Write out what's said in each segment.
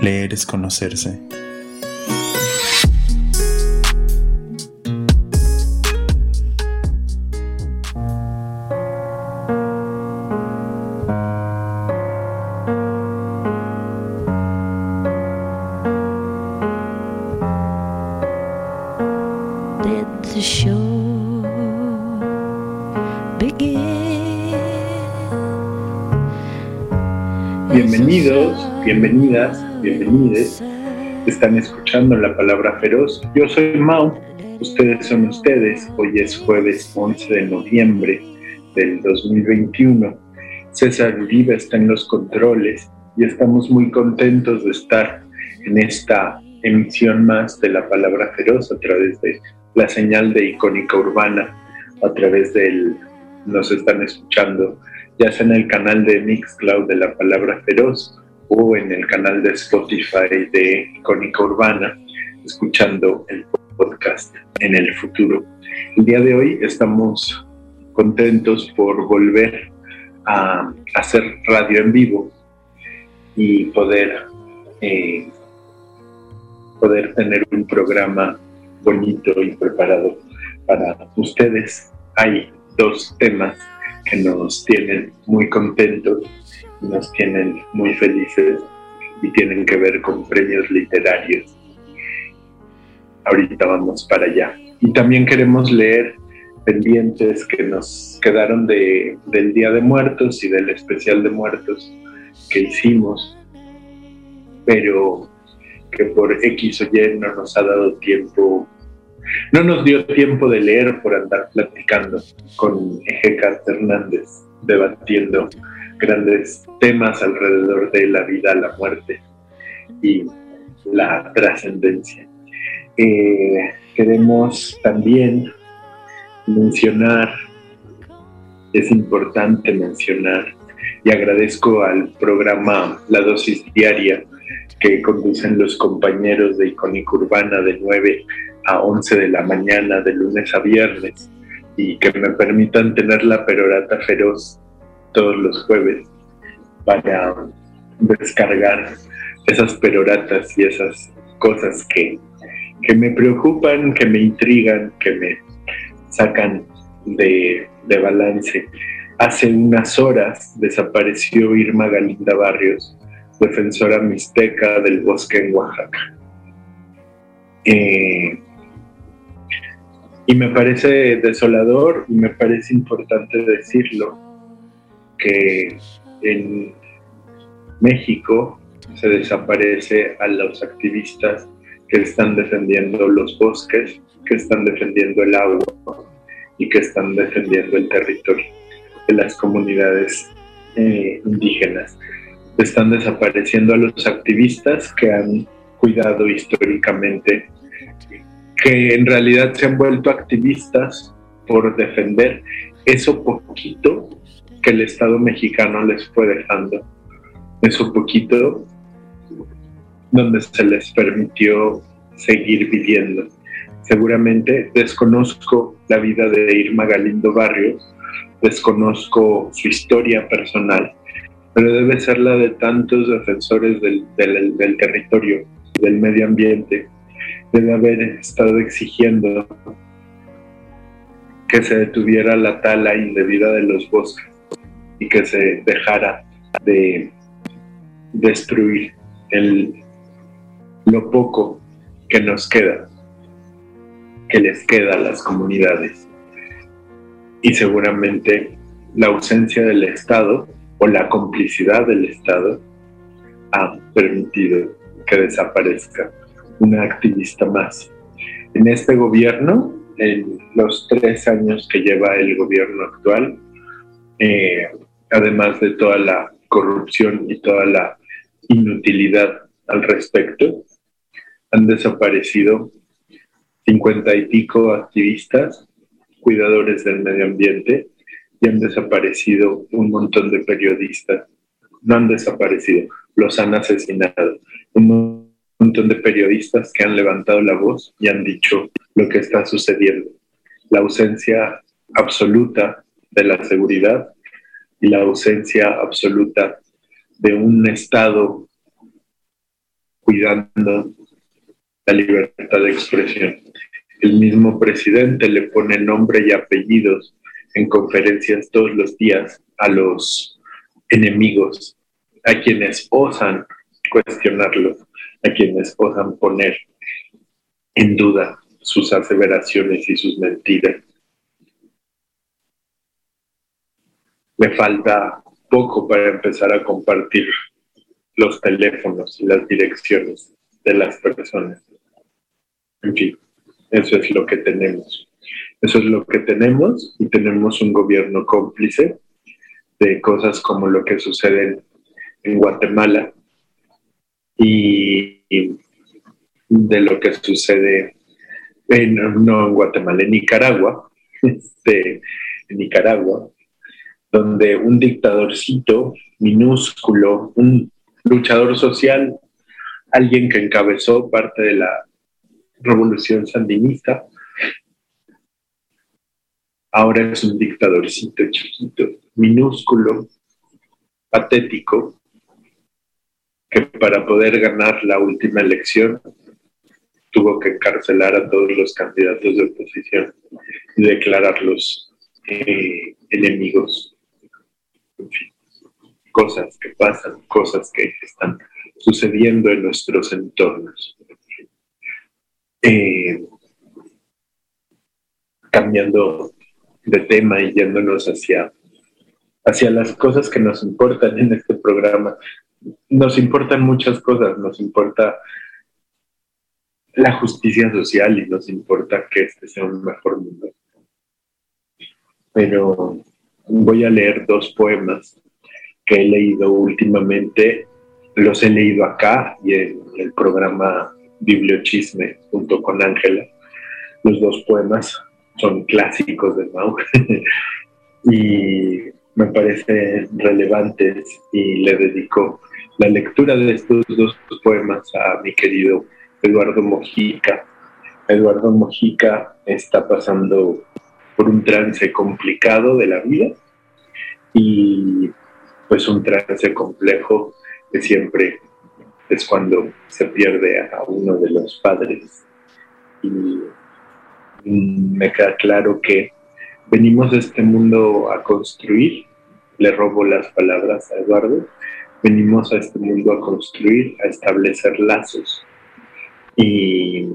Leer es conocerse. Bienvenidos, bienvenidas bienvenidos. Están escuchando la palabra feroz. Yo soy Mau, ustedes son ustedes. Hoy es jueves 11 de noviembre del 2021. César Uribe está en los controles y estamos muy contentos de estar en esta emisión más de la palabra feroz a través de la señal de icónica urbana, a través del, nos están escuchando ya sea en el canal de Mixcloud de la palabra feroz o en el canal de Spotify de Icónica Urbana, escuchando el podcast en el futuro. El día de hoy estamos contentos por volver a hacer radio en vivo y poder, eh, poder tener un programa bonito y preparado para ustedes. Hay dos temas que nos tienen muy contentos nos tienen muy felices y tienen que ver con premios literarios. Ahorita vamos para allá. Y también queremos leer pendientes que nos quedaron de, del Día de Muertos y del especial de muertos que hicimos, pero que por X o Y no nos ha dado tiempo, no nos dio tiempo de leer por andar platicando con Ejeca Hernández, debatiendo grandes temas alrededor de la vida, la muerte y la trascendencia. Eh, queremos también mencionar, es importante mencionar, y agradezco al programa La Dosis Diaria que conducen los compañeros de Icónica Urbana de 9 a 11 de la mañana, de lunes a viernes, y que me permitan tener la perorata feroz todos los jueves para descargar esas peroratas y esas cosas que, que me preocupan, que me intrigan, que me sacan de, de balance. Hace unas horas desapareció Irma Galinda Barrios, defensora mixteca del bosque en Oaxaca. Eh, y me parece desolador y me parece importante decirlo, que en México se desaparece a los activistas que están defendiendo los bosques, que están defendiendo el agua y que están defendiendo el territorio de las comunidades eh, indígenas. Están desapareciendo a los activistas que han cuidado históricamente, que en realidad se han vuelto activistas por defender eso poquito el Estado mexicano les fue dejando. Eso poquito donde se les permitió seguir viviendo. Seguramente desconozco la vida de Irma Galindo Barrios, desconozco su historia personal, pero debe ser la de tantos defensores del territorio, del medio ambiente. Debe haber estado exigiendo que se detuviera la tala indebida de los bosques y que se dejara de destruir el, lo poco que nos queda, que les queda a las comunidades. Y seguramente la ausencia del Estado o la complicidad del Estado ha permitido que desaparezca una activista más. En este gobierno, en los tres años que lleva el gobierno actual, eh, además de toda la corrupción y toda la inutilidad al respecto. Han desaparecido cincuenta y pico activistas, cuidadores del medio ambiente, y han desaparecido un montón de periodistas. No han desaparecido, los han asesinado. Un montón de periodistas que han levantado la voz y han dicho lo que está sucediendo. La ausencia absoluta de la seguridad y la ausencia absoluta de un Estado cuidando la libertad de expresión. El mismo presidente le pone nombre y apellidos en conferencias todos los días a los enemigos, a quienes osan cuestionarlo, a quienes osan poner en duda sus aseveraciones y sus mentiras. Me falta poco para empezar a compartir los teléfonos y las direcciones de las personas. En fin, eso es lo que tenemos. Eso es lo que tenemos y tenemos un gobierno cómplice de cosas como lo que sucede en Guatemala y de lo que sucede en, no en Guatemala, en Nicaragua, este, en Nicaragua, donde un dictadorcito minúsculo, un luchador social, alguien que encabezó parte de la revolución sandinista, ahora es un dictadorcito chiquito, minúsculo, patético, que para poder ganar la última elección tuvo que encarcelar a todos los candidatos de oposición y declararlos eh, enemigos. En fin, cosas que pasan, cosas que están sucediendo en nuestros entornos. Eh, cambiando de tema y yéndonos hacia, hacia las cosas que nos importan en este programa. Nos importan muchas cosas, nos importa la justicia social y nos importa que este sea un mejor mundo. Pero voy a leer dos poemas que he leído últimamente. Los he leído acá y en el programa Bibliochisme junto con Ángela. Los dos poemas son clásicos de Mau y me parecen relevantes y le dedico la lectura de estos dos poemas a mi querido Eduardo Mojica. Eduardo Mojica está pasando por un trance complicado de la vida y pues un trance complejo que siempre es cuando se pierde a uno de los padres. Y me queda claro que venimos a este mundo a construir, le robo las palabras a Eduardo, venimos a este mundo a construir, a establecer lazos. Y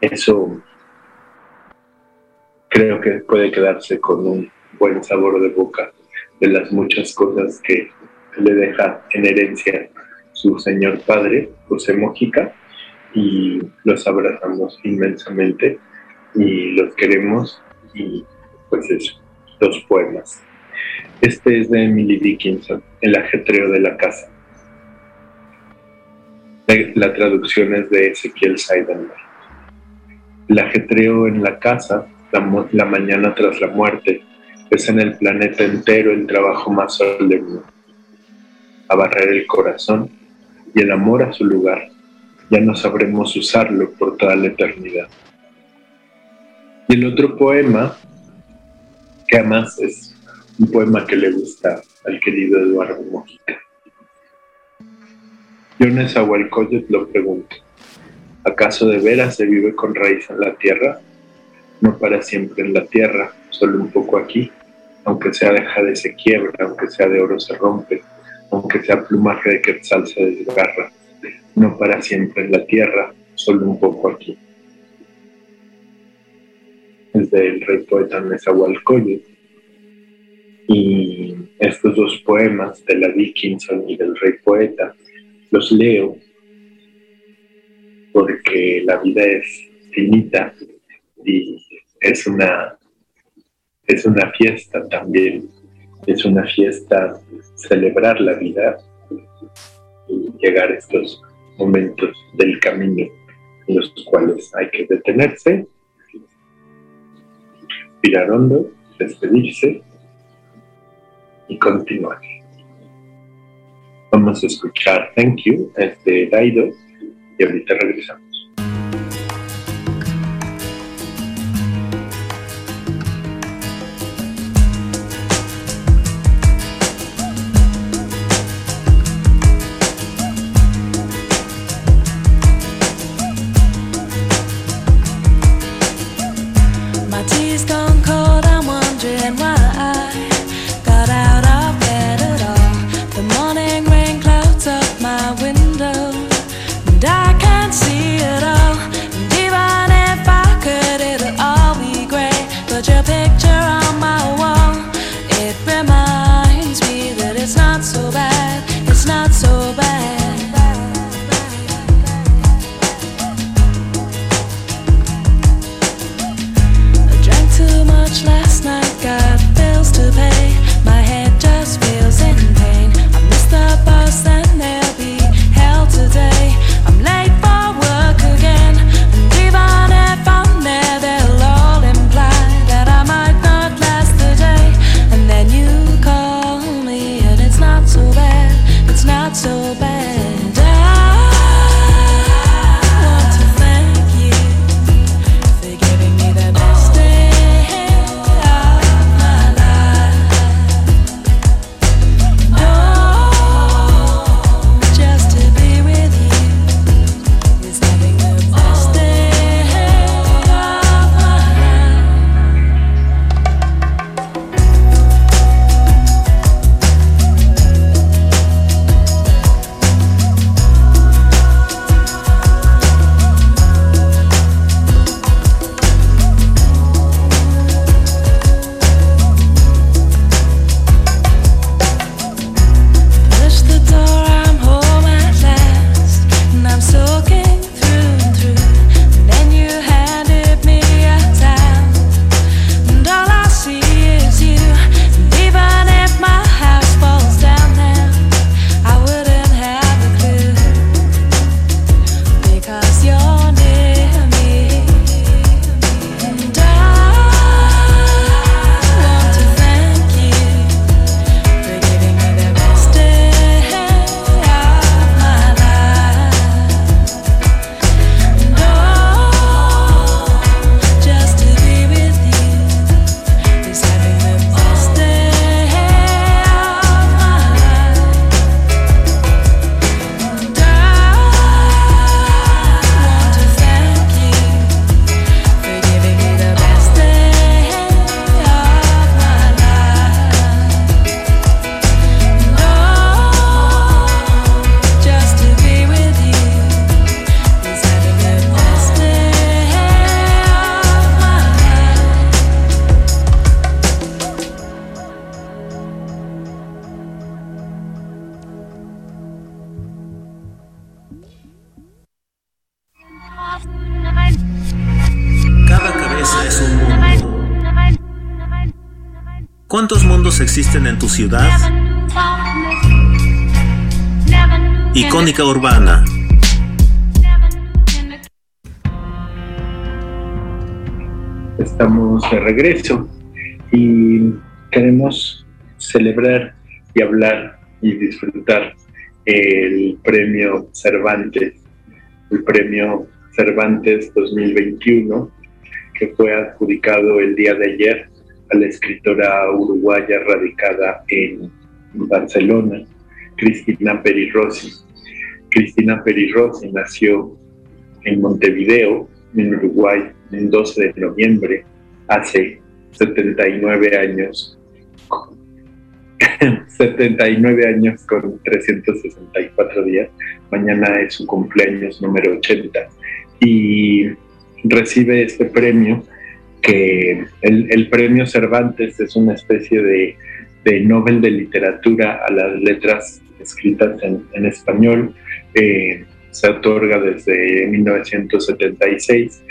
eso creo que puede quedarse con un buen sabor de boca de las muchas cosas que le deja en herencia su señor padre, José Mojica, y los abrazamos inmensamente y los queremos y pues eso, dos poemas. Este es de Emily Dickinson, El ajetreo de la casa. La traducción es de Ezequiel Seidenberg. El ajetreo en la casa, la, mañana tras la muerte, es en el planeta entero el trabajo más solemne. A barrer el corazón y el amor a su lugar, ya no sabremos usarlo por toda la eternidad. Y el otro poema, que además es un poema que le gusta al querido Eduardo Mojica. Yo Nezahualcóyotl lo pregunto, ¿acaso de veras se vive con raíz en la tierra? No para siempre en la tierra, solo un poco aquí, aunque sea de jade se quiebra, aunque sea de oro se rompe, aunque sea plumaje de quetzal se desgarra, no para siempre en la tierra, solo un poco aquí. Es del rey poeta Nezahualcóyotl. Y estos dos poemas de la Dickinson y del rey poeta los leo porque la vida es finita y es una, es una fiesta también, es una fiesta celebrar la vida y llegar a estos momentos del camino en los cuales hay que detenerse, respirar hondo, despedirse y continuar. Vamos a escuchar Thank You, este Daido, y ahorita regresamos. Ciudad? Icónica Urbana. Estamos de regreso y queremos celebrar y hablar y disfrutar el premio Cervantes, el premio Cervantes 2021 que fue adjudicado el día de ayer a la escritora uruguaya radicada en Barcelona, Cristina Perirossi. Cristina Perirossi nació en Montevideo, en Uruguay, el 12 de noviembre, hace 79 años. 79 años con 364 días. Mañana es su cumpleaños número 80. Y recibe este premio que el, premio Cervantes es una especie de, de, Nobel de literatura a las letras escritas en, español. Eh, se otorga desde 1976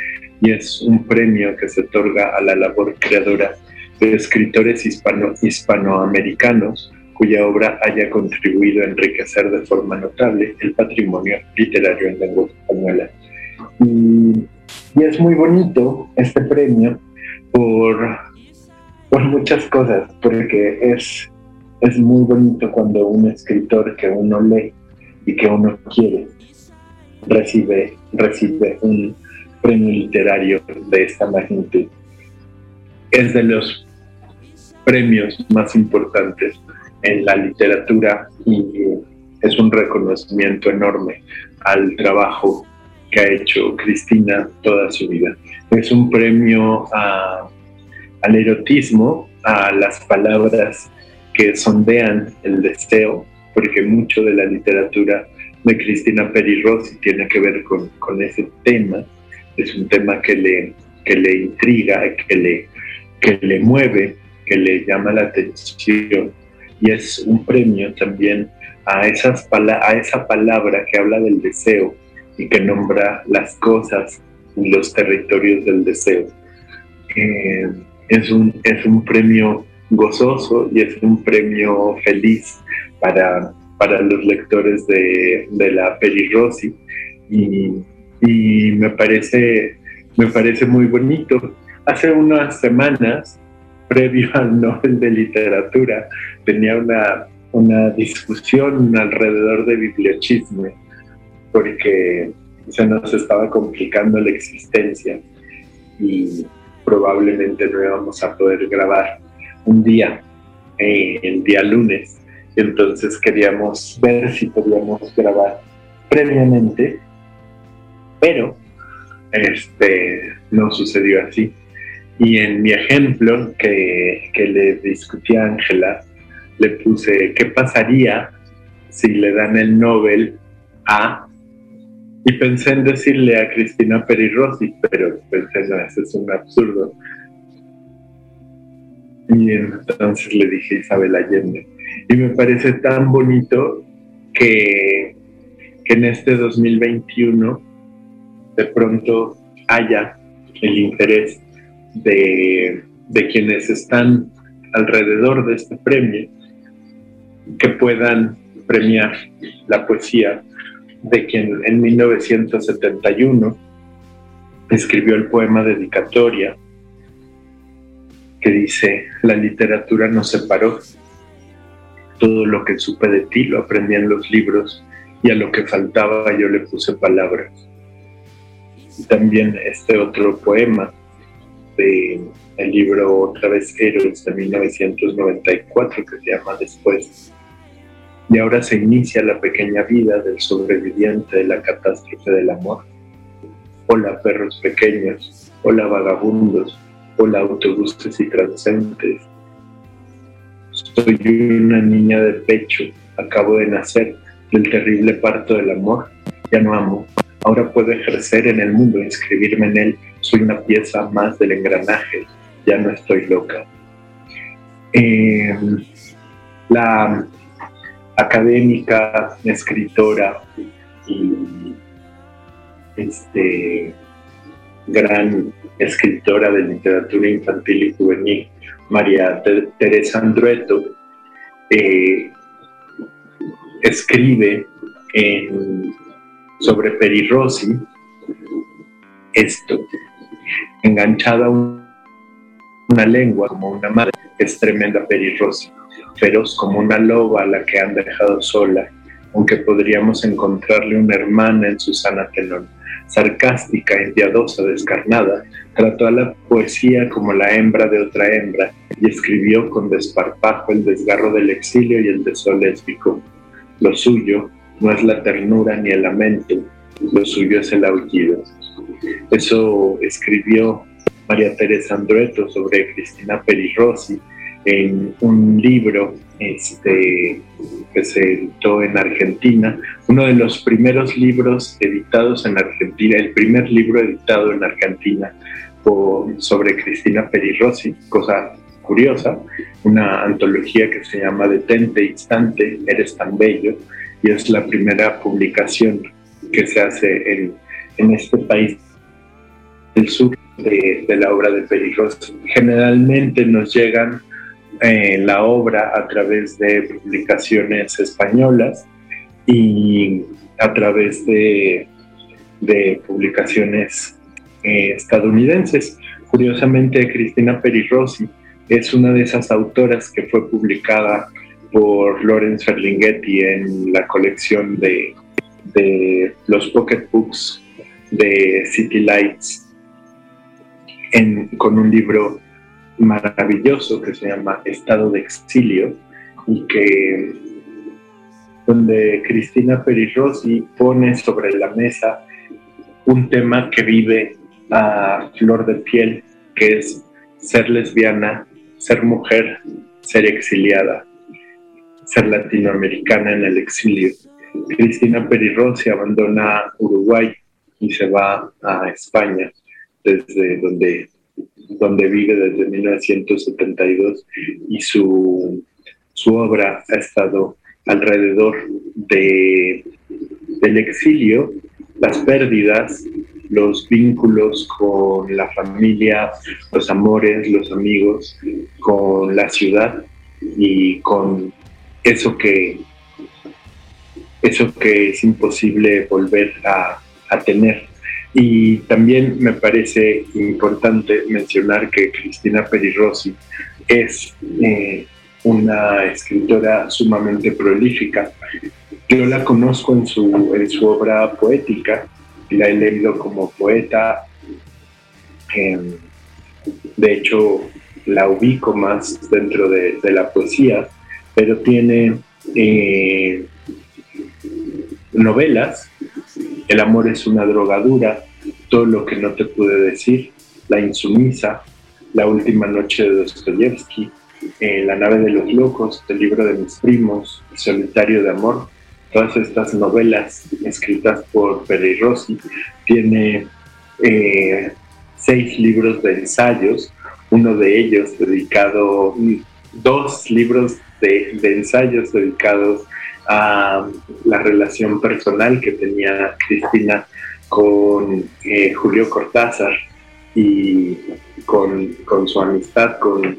y es un premio que se otorga a la labor creadora de escritores hispano, hispanoamericanos cuya obra haya contribuido a enriquecer de forma notable el patrimonio literario en lengua española. Y, es muy bonito este premio por, por muchas cosas, porque es, es muy bonito cuando un escritor que uno lee y que uno quiere recibe, recibe un premio literario de esta magnitud. Es de los premios más importantes en la literatura y es un reconocimiento enorme al trabajo que ha hecho Cristina toda su vida. Es un premio al erotismo, a las palabras que sondean el deseo, porque mucho de la literatura de Cristina Peri Rossi tiene que ver con, con, ese tema. Es un tema que le, que le intriga, que le, que le mueve, que le llama la atención y es un premio también a, esas a esa palabra que habla del deseo y que nombra las cosas y los territorios del deseo. Eh, es, un, es un premio gozoso y es un premio feliz para, para los lectores de, de la Peri Rossi y, me, parece, me parece muy bonito. Hace unas semanas previo al Nobel de Literatura, tenía una, una discusión alrededor de bibliochisme, porque se nos estaba complicando la existencia y probablemente no íbamos a poder grabar un día, eh, el día lunes. Entonces queríamos ver si podíamos grabar previamente, pero este, no sucedió así. Y en mi ejemplo que, que le discutí a Ángela, le puse, ¿qué pasaría si le dan el Nobel a... Y pensé en decirle a Cristina Peri Rossi, pero pensé, no, eso es un absurdo. Y entonces le dije Isabel Allende. Y me parece tan bonito que, que en este 2021 de pronto haya el interés de, quienes están alrededor de este premio que puedan premiar la poesía de quien en 1971 escribió el poema Dedicatoria que dice, la literatura nos separó, todo lo que supe de ti lo aprendí en los libros y a lo que faltaba yo le puse palabras. Y también este otro poema el libro Otra vez Héroes de 1994 que se llama Después. Y ahora se inicia la pequeña vida del sobreviviente de la catástrofe del amor. Hola perros pequeños, hola vagabundos, hola autobuses y transeúntes. Soy una niña de pecho, acabo de nacer del terrible parto del amor. Ya no amo, ahora puedo ejercer en el mundo, inscribirme en él soy una pieza más del engranaje, ya no estoy loca. Eh, la académica, escritora y este, gran escritora de literatura infantil y juvenil, María Teresa Andrueto, eh, escribe sobre Peri Rossi esto, enganchada una lengua como una madre, es tremenda perirrosa, feroz como una loba a la que han dejado sola, aunque podríamos encontrarle una hermana en Susana Telón. Sarcástica, enviadosa, descarnada, trató a la poesía como la hembra de otra hembra y escribió con desparpajo el desgarro del exilio y el deseo lésbico. Lo suyo no es la ternura ni el lamento, lo suyo es el aullido. Eso escribió María Teresa Andrueto sobre Cristina Peri En un libro este, que se editó en Argentina, uno de los primeros libros editados en Argentina, el primer libro editado en Argentina sobre Cristina Peri Rossi, cosa curiosa, una antología que se llama Detente Instante, Eres tan bello, y es la primera publicación que se hace en, en este país del sur de, la obra de Rossi. Generalmente nos llegan eh, la obra a través de publicaciones españolas y a través de, publicaciones eh, estadounidenses. Curiosamente, Cristina Rossi es una de esas autoras que fue publicada por Lawrence Ferlinghetti en la colección de los pocketbooks de City Lights con un libro maravilloso que se llama Estado de Exilio y que donde Cristina Perirossi pone sobre la mesa un tema que vive a flor de piel, que es ser lesbiana, ser mujer, ser exiliada, ser latinoamericana en el exilio. Cristina Perirossi abandona Uruguay y se va a España, desde donde donde vive desde 1972 y su, su obra ha estado alrededor de, del exilio, las pérdidas, los vínculos con la familia, los amores, los amigos, con la ciudad y con eso que, eso que es imposible volver a, a tener y también me parece importante mencionar que Cristina Perirossi es eh, una escritora sumamente prolífica. Yo la conozco en su, en su obra poética, la he leído como poeta. Em, de hecho, la ubico más dentro de, la poesía, pero tiene eh, novelas el amor es una drogadura, todo lo que no te pude decir, La insumisa, La última noche de Dostoyevsky, eh, La nave de los locos, El libro de mis primos, El solitario de amor, todas estas novelas escritas por Peri Rossi, tiene eh, seis libros de ensayos, uno de ellos dedicado, dos libros de, de ensayos dedicados a la relación personal que tenía Cristina con eh, Julio Cortázar y con, su amistad con,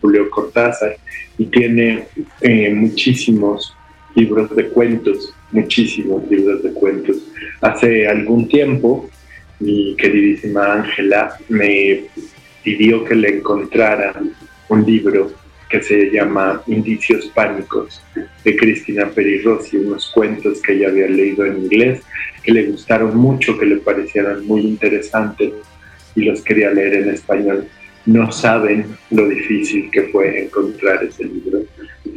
Julio Cortázar y tiene eh, muchísimos libros de cuentos, muchísimos libros de cuentos. Hace algún tiempo mi queridísima Ángela me pidió que le encontrara un libro que se llama Indicios Pánicos de Cristina Perirossi, unos cuentos que ella había leído en inglés, que le gustaron mucho, que le parecieran muy interesantes y los quería leer en español. No saben lo difícil que fue encontrar ese libro.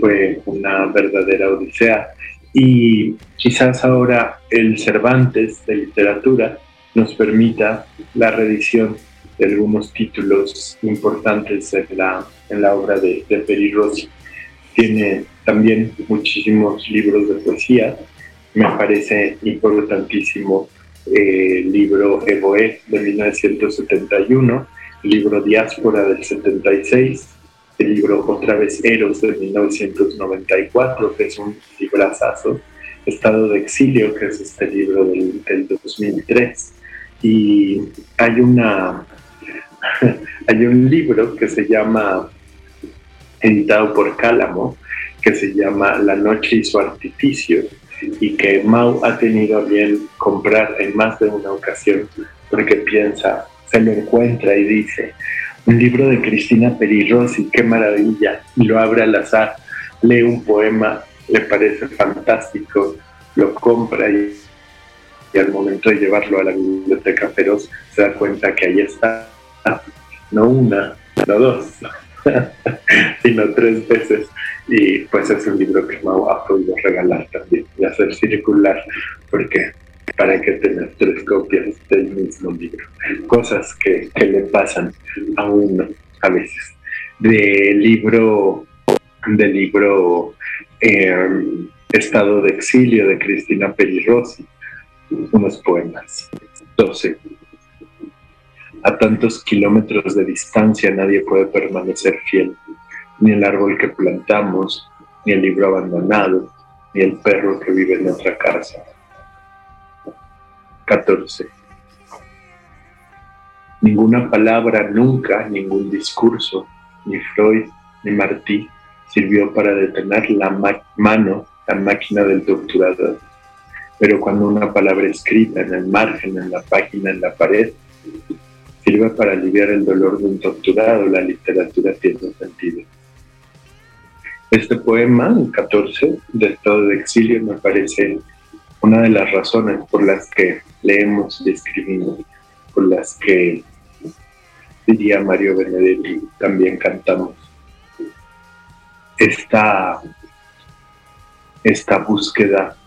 Fue una verdadera odisea. Y quizás ahora el Cervantes de literatura nos permita la reedición de algunos títulos importantes en la, en la obra de, de Peri Rossi. Tiene también muchísimos libros de poesía. Me parece importantísimo eh, el libro Evoé de 1971, el libro Diáspora del 76, el libro Otra vez Eros de 1994, que es un librazazo, Estado de Exilio, que es este libro del, del 2003. Y hay una hay un libro que se llama, editado por Cálamo, que se llama La noche y su artificio, y que Mau ha tenido bien comprar en más de una ocasión, porque piensa, se lo encuentra y dice, un libro de Cristina Perirossi, qué maravilla, y lo abre al azar, lee un poema, le parece fantástico, lo compra y, y al momento de llevarlo a la biblioteca feroz se da cuenta que ahí está no una, no dos, sino tres veces. Y pues es un libro que Mau ha podido regalar también y hacer circular, porque para que tener tres copias del mismo libro. Cosas que, le pasan a uno a veces. Del libro, del libro em, Estado de Exilio de Cristina Perirossi, unos poemas, 12 a tantos kilómetros de distancia nadie puede permanecer fiel, ni el árbol que plantamos, ni el libro abandonado, ni el perro que vive en otra casa. 14. Ninguna palabra, nunca, ningún discurso, ni Freud, ni Martí sirvió para detener la mano, la máquina del torturador. Pero cuando una palabra escrita en el margen, en la página, en la pared, sirve para aliviar el dolor de un torturado, la literatura tiene sentido. Este poema, el 14, de estado de exilio, me parece una de las razones por las que leemos y escribimos, por las que, diría Mario Benedetti, también cantamos. Esta, esta búsqueda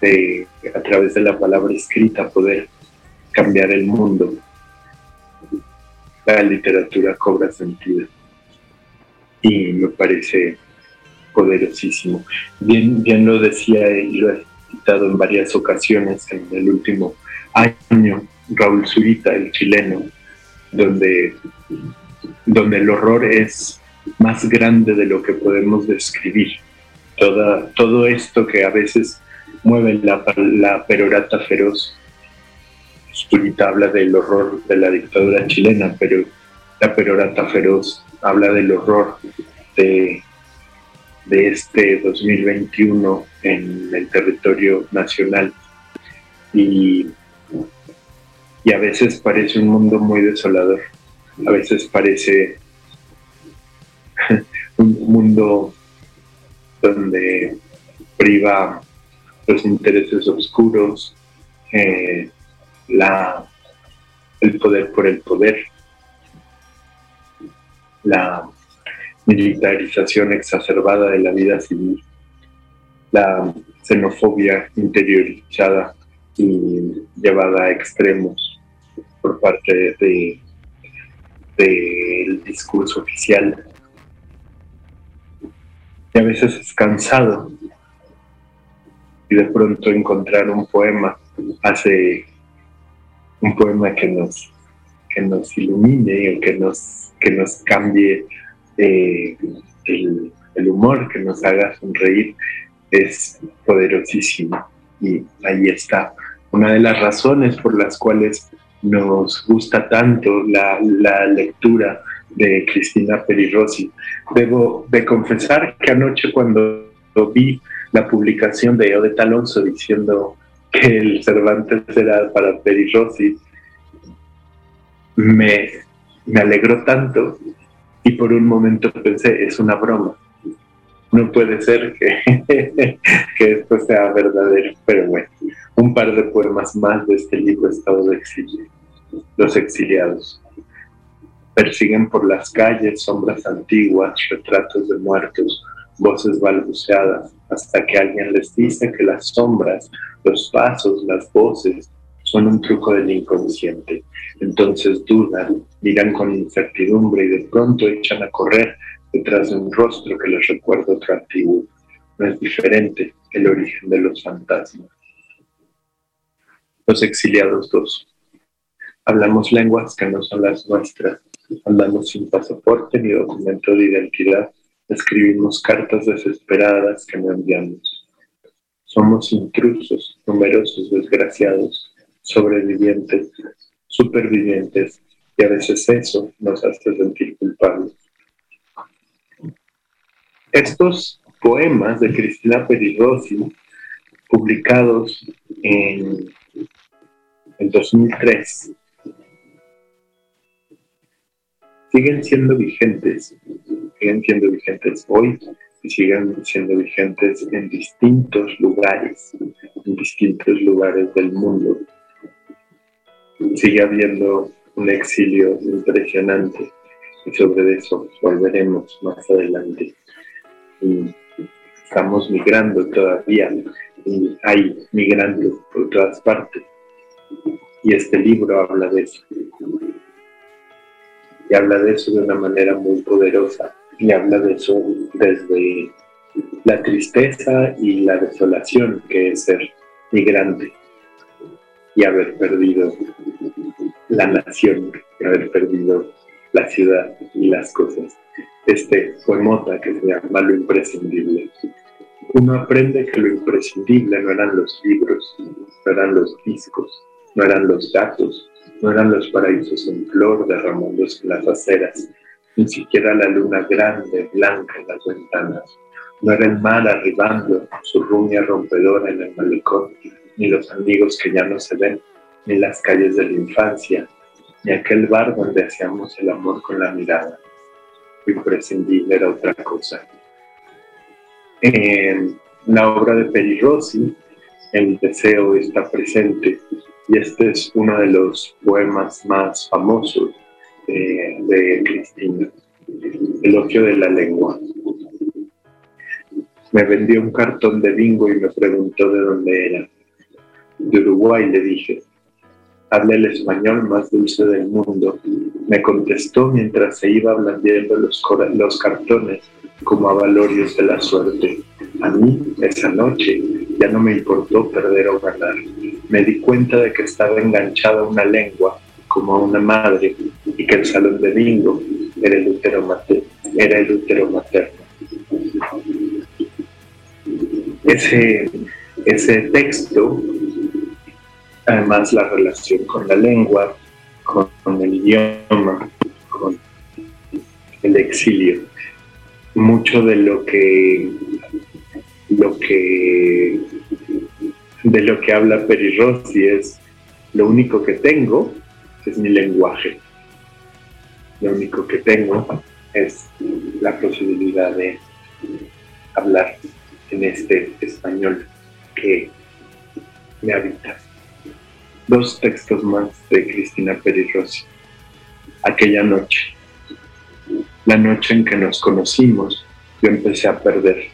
de, a través de la palabra escrita, poder cambiar el mundo. La literatura cobra sentido y me parece poderosísimo. Bien, bien lo decía y lo he citado en varias ocasiones en el último año, Raúl Zurita, el chileno, donde, donde el horror es más grande de lo que podemos describir. Toda, todo esto que a veces mueve la, la perorata feroz. Zurita habla del horror de la dictadura chilena, pero la perorata feroz habla del horror de de este 2021 en el territorio nacional. Y, y a veces parece un mundo muy desolador, a veces parece un mundo donde priva los intereses oscuros, eh, la, el poder por el poder, la militarización exacerbada de la vida civil, la xenofobia interiorizada y llevada a extremos por parte de del discurso oficial. Y a veces es cansado. Y de pronto encontrar un poema hace un poema que nos que nos ilumine, que nos que nos cambie eh, el, humor que nos haga sonreír es poderosísimo. Y ahí está una de las razones por las cuales nos gusta tanto la, lectura de Cristina Perirossi. Debo de confesar que anoche cuando vi la publicación de Odette Alonso diciendo que el Cervantes era para Perirossi, me, me alegró tanto y por un momento pensé, es una broma. No puede ser que, que esto sea verdadero, pero bueno, un par de poemas más de este libro Estado de Exilio. Los exiliados. Persiguen por las calles sombras antiguas, retratos de muertos, voces balbuceadas, hasta que alguien les dice que las sombras, los pasos, las voces son un truco del inconsciente. Entonces dudan, miran con incertidumbre y de pronto echan a correr detrás de un rostro que les recuerda otro antiguo. No es diferente el origen de los fantasmas. Los exiliados dos. Hablamos lenguas que no son las nuestras. Andamos sin pasaporte ni documento de identidad. Escribimos cartas desesperadas que no enviamos. Somos intrusos, numerosos desgraciados, sobrevivientes, supervivientes, y a veces eso nos hace sentir culpables. Estos poemas de Cristina Perirossi, publicados en, en 2003, siguen siendo vigentes, siguen siendo vigentes hoy y siguen siendo vigentes en distintos lugares, en distintos lugares del mundo sigue habiendo un exilio impresionante y sobre eso volveremos más adelante. Y estamos migrando todavía y hay migrantes por todas partes. Y este libro habla de eso. Y habla de eso de una manera muy poderosa. Y habla de eso desde la tristeza y la desolación que es ser migrante y haber perdido la nación, y haber perdido la ciudad y las cosas. Este fue Mota que se llama Lo Imprescindible. Uno aprende que lo imprescindible no eran los libros, no eran los discos, no eran los gatos, no eran los paraísos en flor derramándose en las aceras, ni siquiera la luna grande, blanca en las ventanas. No era el mar arribando, su rumia rompedora en el malecón, ni los amigos que ya no se ven, ni las calles de la infancia, ni aquel bar donde hacíamos el amor con la mirada. Imprescindible era otra cosa. En la obra de Peri Rossi, el deseo está presente y este es uno de los poemas más famosos de, de Cristina, Elogio de la lengua. Me vendió un cartón de bingo y me preguntó de dónde era. De Uruguay, le dije. Habla el español más dulce del mundo. Me contestó mientras se iba blandiendo los, los cartones como a valorios de la suerte. A mí, esa noche, ya no me importó perder o ganar. Me di cuenta de que estaba enganchada a una lengua, como a una madre, y que el salón de bingo era el útero materno. Era el útero materno. Ese, ese texto, además la relación con la lengua, con, con el idioma, con el exilio, mucho de lo que lo que de lo que habla Peri Rossi es lo único que tengo es mi lenguaje. Lo único que tengo es la posibilidad de hablar en este español que me habita. Dos textos más de Cristina Peri Rossi. Aquella noche. La noche en que nos conocimos, yo empecé a perder.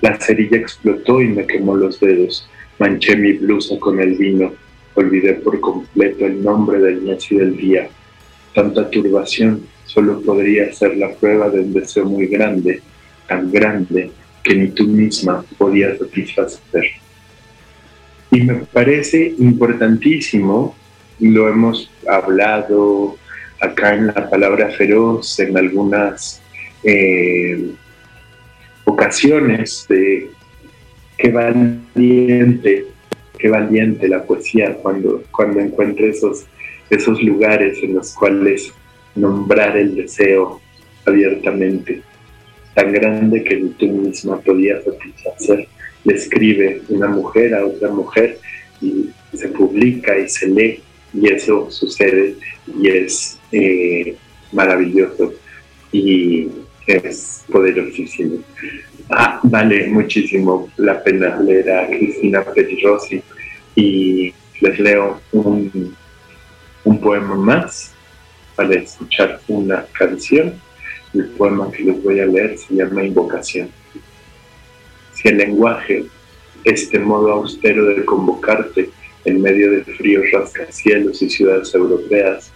La cerilla explotó y me quemó los dedos. Manché mi blusa con el vino. Olvidé por completo el nombre del mes y del día. Tanta turbación solo podría ser la prueba de un deseo muy grande, tan grande que ni tú misma podías satisfacer. Y me parece importantísimo, lo hemos hablado acá en la palabra feroz, en algunas eh, ocasiones, de qué valiente, qué valiente la poesía cuando, cuando encuentra esos, esos lugares en los cuales nombrar el deseo abiertamente, tan grande que tú misma podías satisfacer. Le escribe una mujer a otra mujer y se publica y se lee y eso sucede y es eh, maravilloso y es poderosísimo. Ah, vale muchísimo la pena leer a Cristina Rossi y les leo un, un poema más para escuchar una canción. El poema que les voy a leer se llama Invocación. Si el lenguaje, este modo austero de convocarte en medio de fríos rascacielos y ciudades europeas,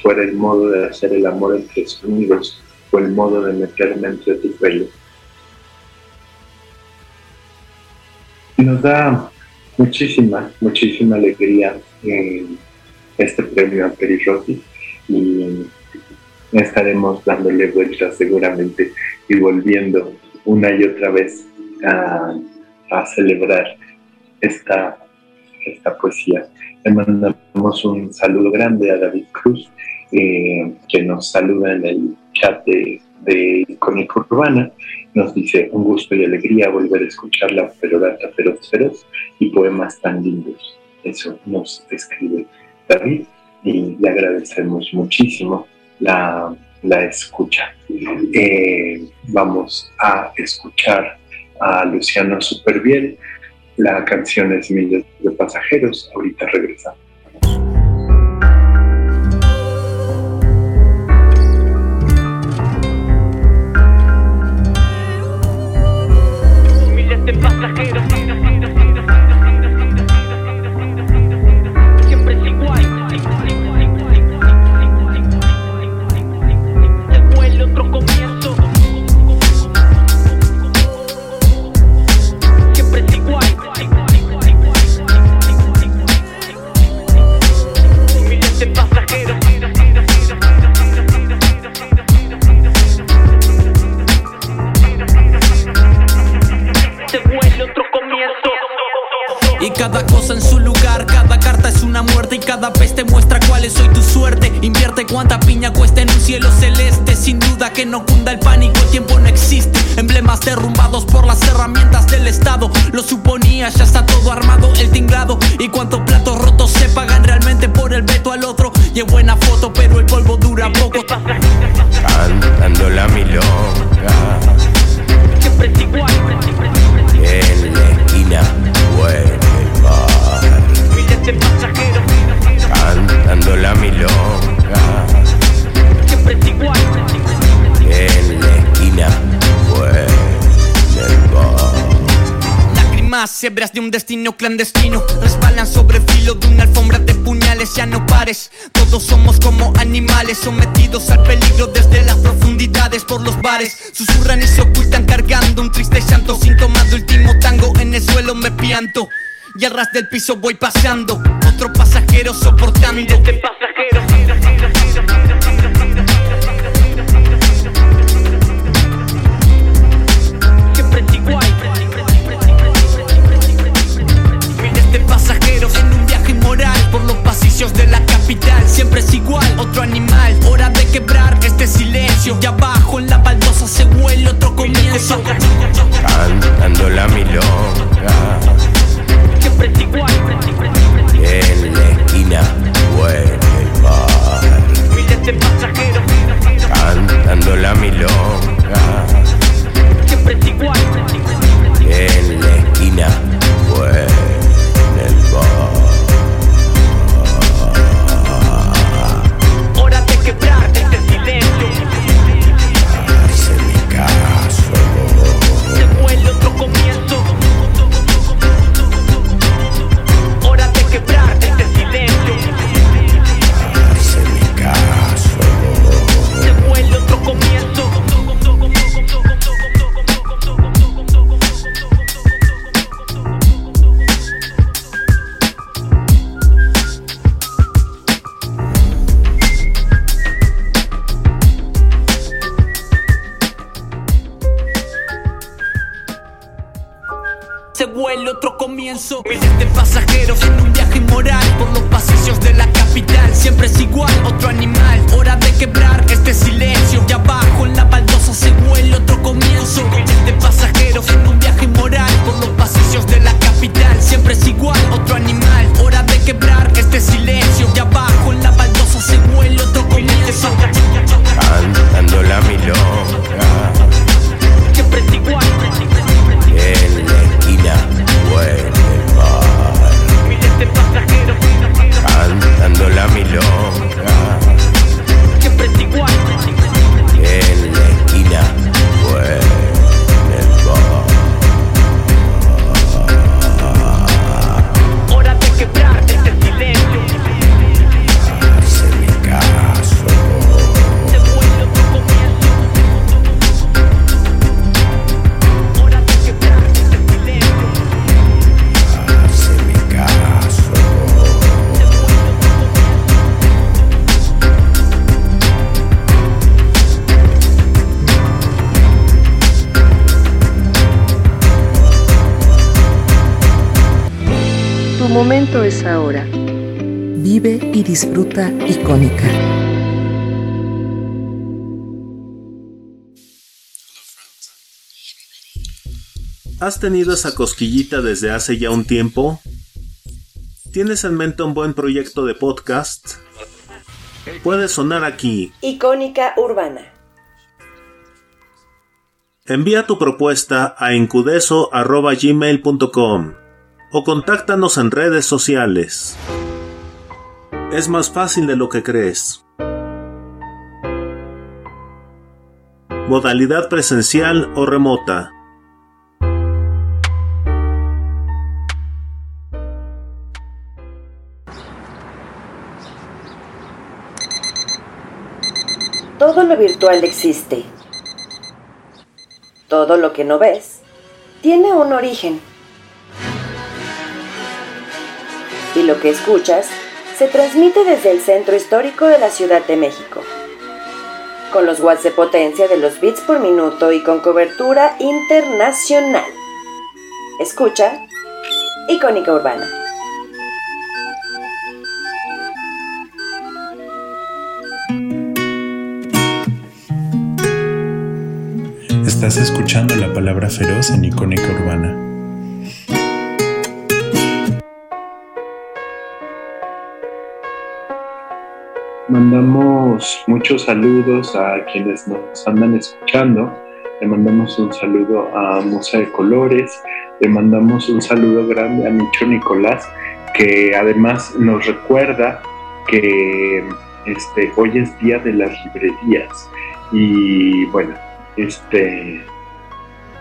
fuera el modo de hacer el amor entre sonidos o el modo de meterme entre tu pelo. Nos da muchísima, muchísima alegría en este premio a Perirrotti y estaremos dándole vueltas seguramente y volviendo una y otra vez a, a celebrar esta esta poesía. Le mandamos un saludo grande a David Cruz, eh, que nos saluda en el chat de, de Icónica Urbana. Nos dice un gusto y alegría volver a escuchar la perorata feroz feroz y poemas tan lindos. Eso nos escribe David y le agradecemos muchísimo la, la escucha. Eh, vamos a escuchar a Luciano Superbiel la canción es Miles de Pasajeros. Ahorita regresamos. De un destino clandestino. Resbalan sobre filo de una alfombra de puñales Ya no pares, todos somos como animales Sometidos al peligro desde las profundidades por los bares. Susurran y se ocultan cargando un triste llanto. Síntoma de último tango, en el suelo me pianto. Y al ras del piso voy pasando Otro pasajero soportando. Este Siempre de la capital. Siempre es igual, otro animal. Hora de quebrar este silencio. Y abajo en la baldosa se huele otro comienzo. Cantando la milonga. Siempre es igual. En la esquina en el bar. Miles de pasajeros. Cantando la milonga. Siempre es igual. En la esquina o disfruta icónica. ¿Has tenido esa cosquillita desde hace ya un tiempo? ¿Tienes en mente un buen proyecto de podcast? Puede sonar aquí. Icónica urbana. Envía tu propuesta a encudeso.gmail.com o contáctanos en redes sociales. Es más fácil de lo que crees. Modalidad presencial o remota. Todo lo virtual existe. Todo lo que no ves tiene un origen. Y lo que escuchas se transmite desde el centro histórico de la Ciudad de México. Con los watts de potencia de los bits por minuto y con cobertura internacional. Escucha Icónica Urbana. Estás escuchando la palabra feroz en Icónica Urbana. Mandamos muchos saludos a quienes nos andan escuchando. Le mandamos un saludo a Musa de Colores. Le mandamos un saludo grande a Micho Nicolás, que además nos recuerda que este, hoy es día de las librerías. Y bueno, este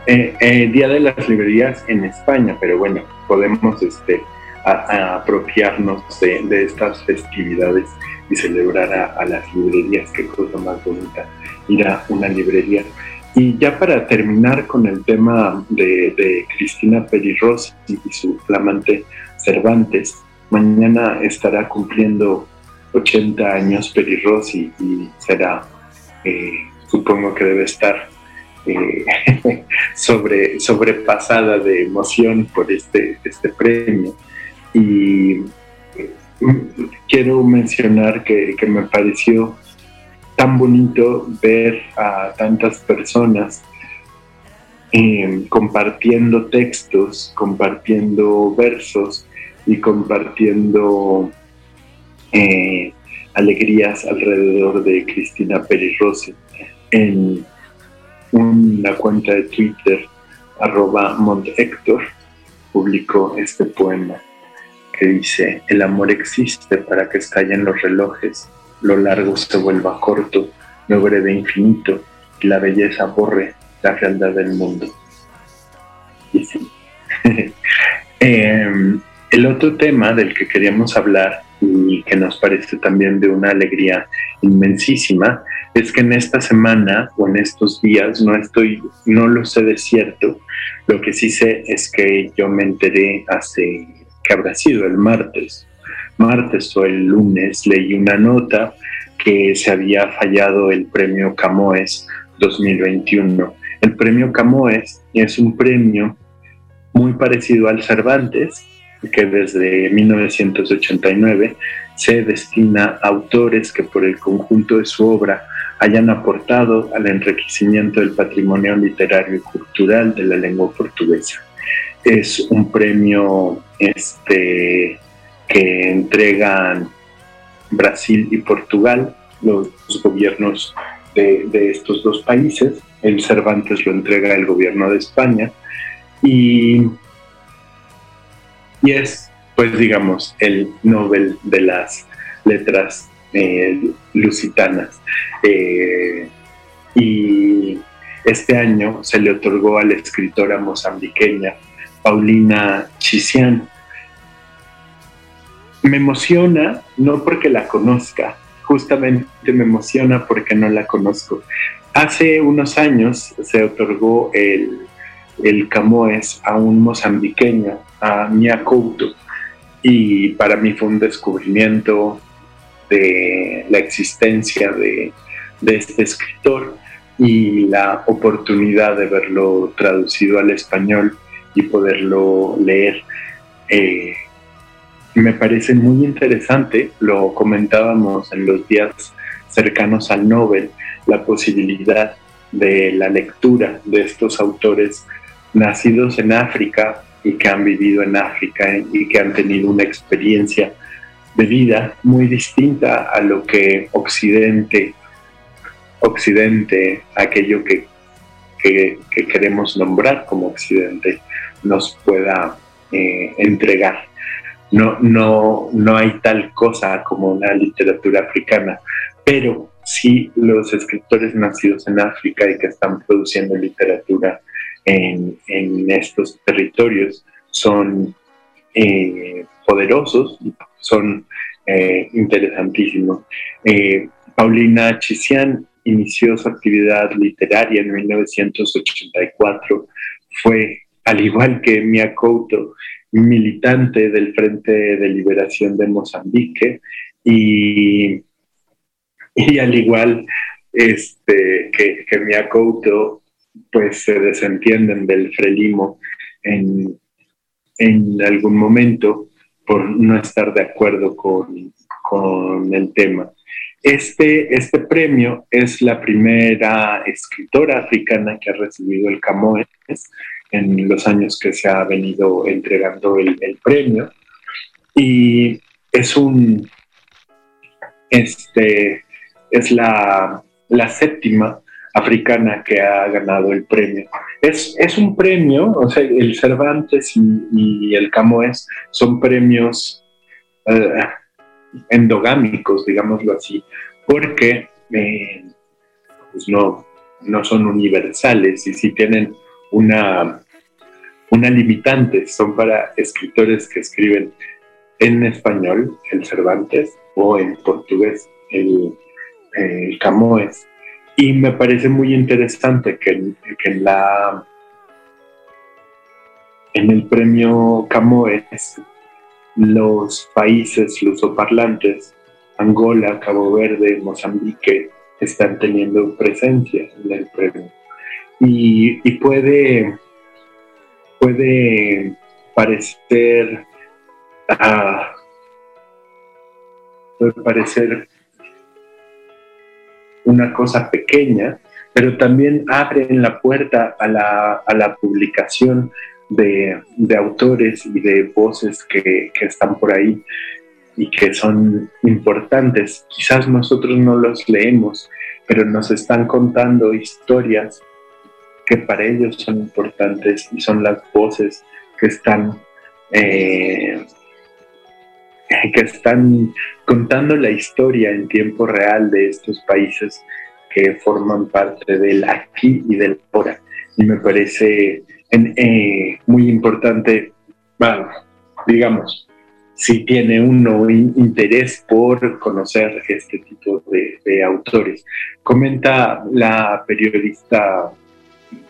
eh, eh, Día de las Librerías en España, pero bueno, podemos este, apropiarnos de, estas festividades y celebrar a, las librerías, qué cosa más bonita, ir a una librería. Y ya para terminar con el tema de, Cristina Perirros y, su flamante Cervantes, mañana estará cumpliendo 80 años Perirros y, será eh, supongo que debe estar eh, sobre, sobrepasada de emoción por este, este premio. Y quiero mencionar que, me pareció tan bonito ver a tantas personas eh, compartiendo textos, compartiendo versos y compartiendo eh, alegrías alrededor de Cristina Pérez Rossi en una cuenta de Twitter, arroba Montector, publicó este poema que dice, el amor existe para que estallen los relojes, lo largo se vuelva corto, lo breve infinito, y la belleza borre la realidad del mundo. Y sí. Em, el otro tema del que queríamos hablar y que nos parece también de una alegría inmensísima es que en esta semana o en estos días no estoy, no lo sé de cierto. Lo que sí sé es que yo me enteré hace que habrá sido el martes, martes o el lunes, leí una nota que se había fallado el premio Camoes 2021. El premio Camoes es un premio muy parecido al Cervantes, que desde 1989 se destina a autores que por el conjunto de su obra hayan aportado al enriquecimiento del patrimonio literario y cultural de la lengua portuguesa. Es un premio este, que entregan Brasil y Portugal, los gobiernos de, de estos dos países. El Cervantes lo entrega el gobierno de España y y es, pues digamos, el Nobel de las letras eh, lusitanas. Eh, y este año se le otorgó a la escritora mozambiqueña Paulina Chisian. Me emociona, no porque la conozca, justamente me emociona porque no la conozco. Hace unos años se otorgó el, el Camoes a un mozambiqueño a Mia Couto y para mí fue un descubrimiento de la existencia de, este escritor y la oportunidad de verlo traducido al español y poderlo leer. Eh, me parece muy interesante, lo comentábamos en los días cercanos al Nobel, la posibilidad de la lectura de estos autores nacidos en África y que han vivido en África y que han tenido una experiencia de vida muy distinta a lo que Occidente, Occidente, aquello que, que, queremos nombrar como Occidente, nos pueda eh, entregar. No, no, no hay tal cosa como una literatura africana, pero sí los escritores nacidos en África y que están produciendo literatura en, estos territorios son eh, poderosos, son eh, interesantísimos. Eh, Paulina Chisian inició su actividad literaria en 1984. Fue, al igual que Mia Couto, militante del Frente de Liberación de Mozambique y, y al igual este, que, Mia Couto, pues se desentienden del frelimo en, en algún momento por no estar de acuerdo con, con el tema. Este, este premio es la primera escritora africana que ha recibido el Camoes en los años que se ha venido entregando el, premio. Y es un, este, es la, la séptima africana que ha ganado el premio. Es, es un premio, o sea, el Cervantes y, el Camoes son premios eh, endogámicos, digámoslo así, porque eh, pues no, no son universales y si tienen una, una limitante, son para escritores que escriben en español, el Cervantes, o en portugués, el, el Camoes y me parece muy interesante que, en la en el premio Camoes los países lusoparlantes, Angola, Cabo Verde, Mozambique, están teniendo presencia en el premio. Y, puede, puede parecer, ah, puede parecer una cosa pequeña, pero también abren la puerta a la, publicación de, autores y de voces que, están por ahí y que son importantes. Quizás nosotros no los leemos, pero nos están contando historias que para ellos son importantes y son las voces que están eh, que están contando la historia en tiempo real de estos países que forman parte del aquí y del ahora. Y me parece eh, muy importante, bueno, digamos, si tiene uno interés por conocer este tipo de, de autores. Comenta la periodista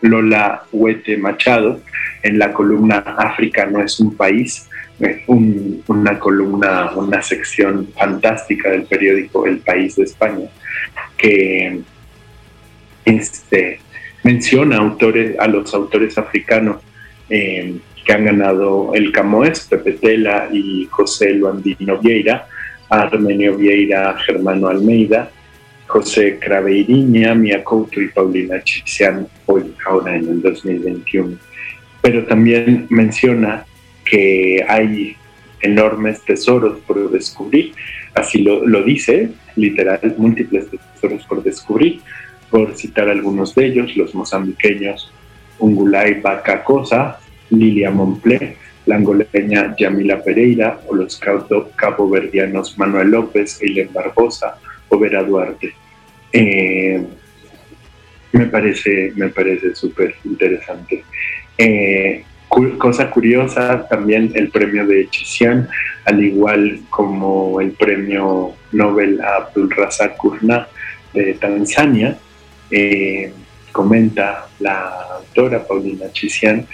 Lola Huete Machado en la columna África no es un país, una columna, una sección fantástica del periódico El País de España, que este, menciona autores, a los autores africanos eh, que han ganado el Camoes, Pepe Tela y José Luandino Vieira, Armenio Vieira, Germano Almeida, José Craveiriña, Mia Couto y Paulina Chizian, hoy, ahora en el 2021. Pero también menciona que hay enormes tesoros por descubrir, así lo, dice, literal, múltiples tesoros por descubrir, por citar algunos de ellos, los mozambiqueños Ungulay Bacacosa, Lilia Monplé, la angoleña Yamila Pereira o los caboverdianos Manuel López, Eileen Barbosa o Vera Duarte. Eh, me parece me parece súper interesante. Eh, cosa curiosa, también el premio de Chizian, al igual como el premio Nobel a Abdul Razak Kurna de Tanzania, eh, comenta la autora Paulina Chizian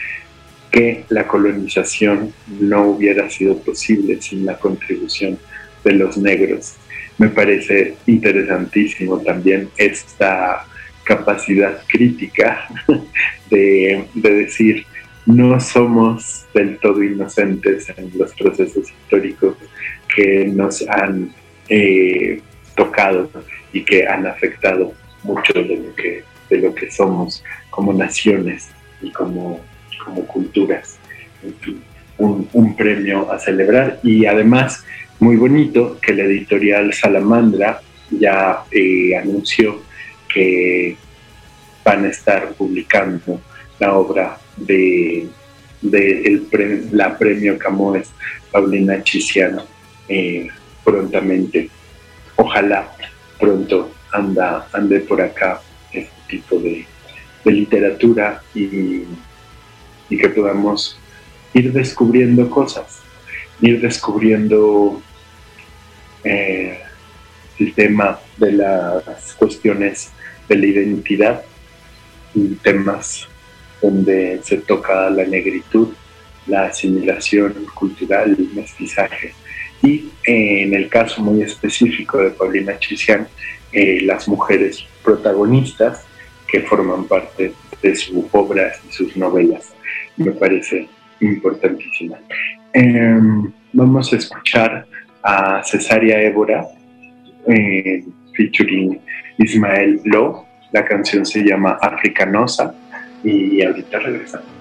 que la colonización no hubiera sido posible sin la contribución de los negros. Me parece interesantísimo también esta capacidad crítica de, de decir, no somos del todo inocentes en los procesos históricos que nos han eh, tocado y que han afectado mucho de lo que, de lo que somos como naciones y como, como culturas. un, premio a celebrar y además muy bonito que la editorial Salamandra ya eh, anunció que van a estar publicando la obra de, la premio Camoes Paulina Chisiano eh, prontamente. Ojalá pronto anda, ande por acá este tipo de, literatura y, que podamos ir descubriendo cosas, ir descubriendo eh, el tema de las cuestiones de la identidad y temas donde se toca la negritud, la asimilación cultural, el mestizaje. Y eh, en el caso muy específico de Paulina Chisian, eh, las mujeres protagonistas que forman parte de sus obras y sus novelas. Me parece importantísima. Em, vamos a escuchar a Cesaria Évora, eh, featuring Ismael Lo. La canción se llama Africanosa y ahorita regresamos.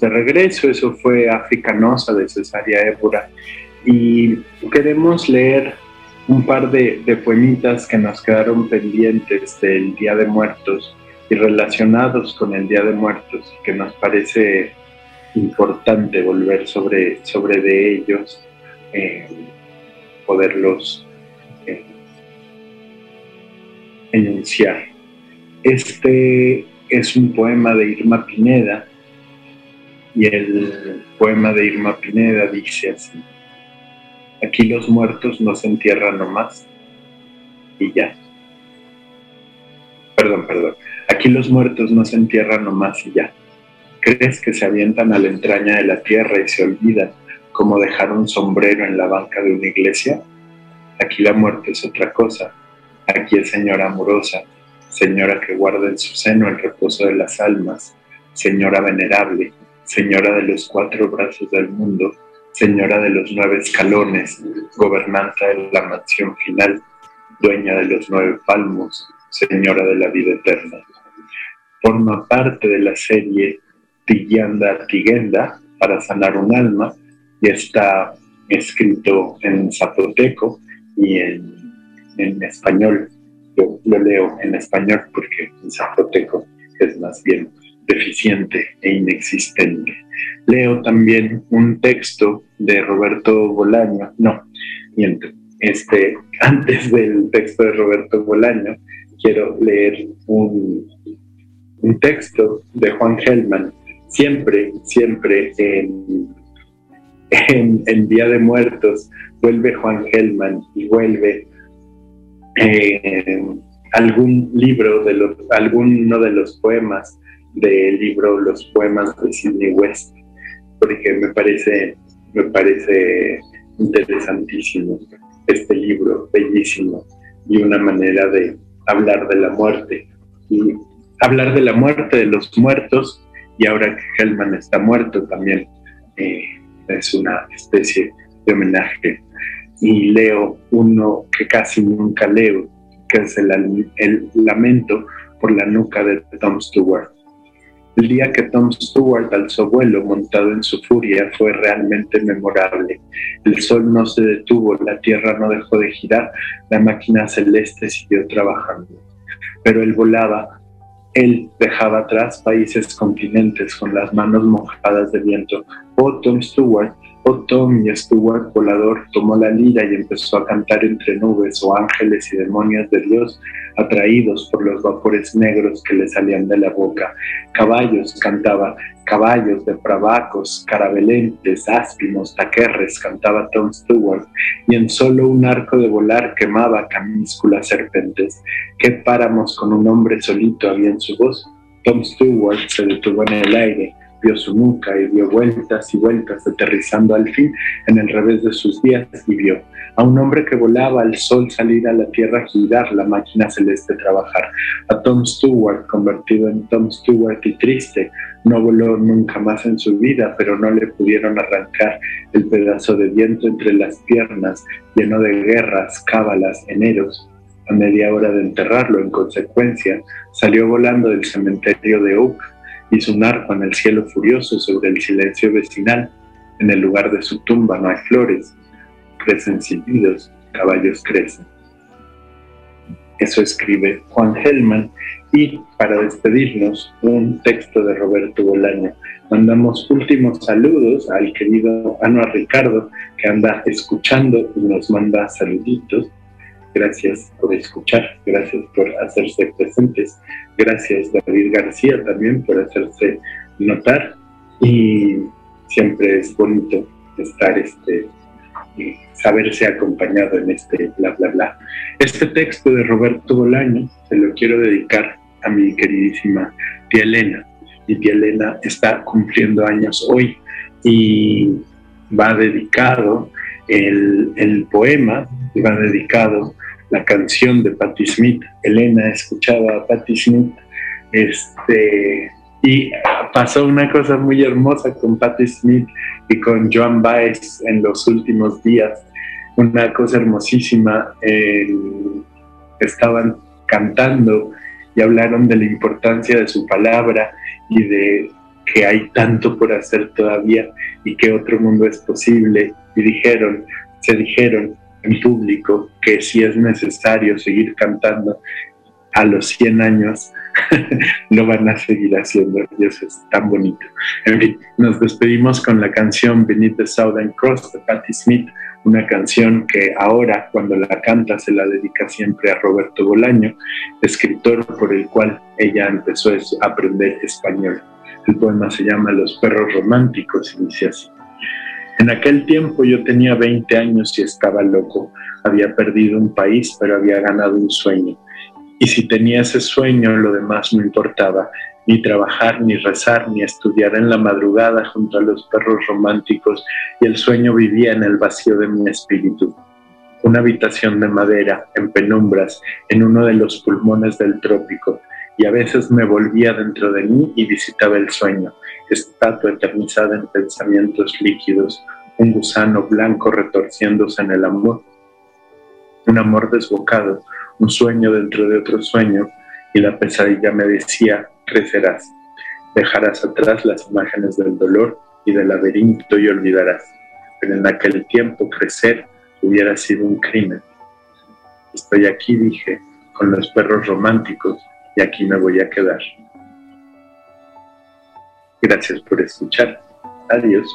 De regreso, eso fue Africanosa de Cesaria Évora y queremos leer un par de, de poemitas que nos quedaron pendientes del Día de Muertos y relacionados con el Día de Muertos, que nos parece importante volver sobre, sobre de ellos, eh, poderlos eh, enunciar. Este es un poema de Irma Pineda y el poema de Irma Pineda dice así, aquí los muertos no se entierran nomás y ya. Perdón, perdón. Aquí los muertos no se entierran nomás y ya. ¿Crees que se avientan a la entraña de la tierra y se olvidan como dejar un sombrero en la banca de una iglesia? Aquí la muerte es otra cosa Aquí es señora amorosa, señora que guarda en su seno el reposo de las almas, señora venerable, señora de los cuatro brazos del mundo, señora de los nueve escalones, gobernanta de la mansión final, dueña de los nueve palmos, señora de la vida eterna. Forma parte de la serie Tiyanda Tigenda para sanar un alma y está escrito en zapoteco y en, en español. Yo lo leo en español porque en zapoteco es más bien deficiente e inexistente. Leo también un texto de Roberto Bolaño, no, miento, este, antes del texto de Roberto Bolaño, quiero leer un, un texto de Juan Gelman, siempre, siempre en, en, en Día de Muertos, vuelve Juan Gelman y vuelve eh, algún libro, de los, alguno de los poemas del libro Los poemas de Sidney West, porque me parece, me parece interesantísimo este libro, bellísimo, y una manera de hablar de la muerte. Y hablar de la muerte de los muertos, y ahora que Hellman está muerto también, eh, es una especie de homenaje. Y leo uno que casi nunca leo, que es el, el lamento por la nuca de Tom Stewart. El día que Tom Stewart alzó vuelo montado en su furia fue realmente memorable. El sol no se detuvo, la tierra no dejó de girar, la máquina celeste siguió trabajando. Pero él volaba, él dejaba atrás países, continentes con las manos mojadas de viento. Oh, Tom Stewart, Tom y Stewart volador tomó la lira y empezó a cantar entre nubes o ángeles y demonios de Dios atraídos por los vapores negros que le salían de la boca. Caballos cantaba, caballos de pravacos, carabelentes, áspimos, taquerres, cantaba Tom Stewart, y en solo un arco de volar quemaba camísculas serpentes. ¿Qué páramos con un hombre solito había en su voz? Tom Stewart se detuvo en el aire, vio su nuca y dio vueltas y vueltas, aterrizando al fin en el revés de sus días y vio a un hombre que volaba al sol salir a la tierra girar la máquina celeste trabajar, a Tom Stewart convertido en Tom Stewart y triste, no voló nunca más en su vida, pero no le pudieron arrancar el pedazo de viento entre las piernas, lleno de guerras, cábalas, eneros. A media hora de enterrarlo, en consecuencia, salió volando del cementerio de Oak, hizo un arco en el cielo furioso sobre el silencio vecinal. En el lugar de su tumba no hay flores, crecen silbidos, caballos crecen. Eso escribe Juan Hellman y para despedirnos un texto de Roberto Bolaño. Mandamos últimos saludos al querido Anuar Ricardo que anda escuchando y nos manda saluditos. Gracias por escuchar, gracias por hacerse presentes. Gracias David García también por hacerse notar y siempre es bonito estar este y saberse acompañado en este bla bla bla. Este texto de Roberto Bolaño se lo quiero dedicar a mi queridísima tía Elena. Mi tía Elena está cumpliendo años hoy y va dedicado el, el poema, va dedicado la canción de Patti Smith. Elena escuchaba a Patti Smith este, y pasó una cosa muy hermosa con Patti Smith y con Joan Baez en los últimos días. Una cosa hermosísima. estaban cantando y hablaron de la importancia de su palabra y de que hay tanto por hacer todavía y que otro mundo es posible. Y dijeron, se dijeron en público que si es necesario seguir cantando a los 100 años, lo van a seguir haciendo y eso es tan bonito. En fin, nos despedimos con la canción Beneath the Southern Cross de Patti Smith, una canción que ahora cuando la canta se la dedica siempre a Roberto Bolaño, escritor por el cual ella empezó a aprender español. El poema se llama Los perros románticos dice así. En aquel tiempo yo tenía 20 años y estaba loco. Había perdido un país, pero había ganado un sueño. Y si tenía ese sueño, lo demás no importaba, ni trabajar, ni rezar, ni estudiar en la madrugada junto a los perros románticos, y el sueño vivía en el vacío de mi espíritu. una habitación de madera, en penumbras, en uno de los pulmones del trópico, y a veces me volvía dentro de mí y visitaba el sueño, estatua eternizada en pensamientos líquidos, un gusano blanco retorciéndose en el amor, un amor desbocado, un sueño dentro de otro sueño, y la pesadilla me decía, crecerás, dejarás atrás las imágenes del dolor y del laberinto y olvidarás. Pero en aquel tiempo crecer hubiera sido un crimen. Estoy aquí, dije, con los perros románticos y aquí me voy a quedar. Gracias por escuchar. Adiós.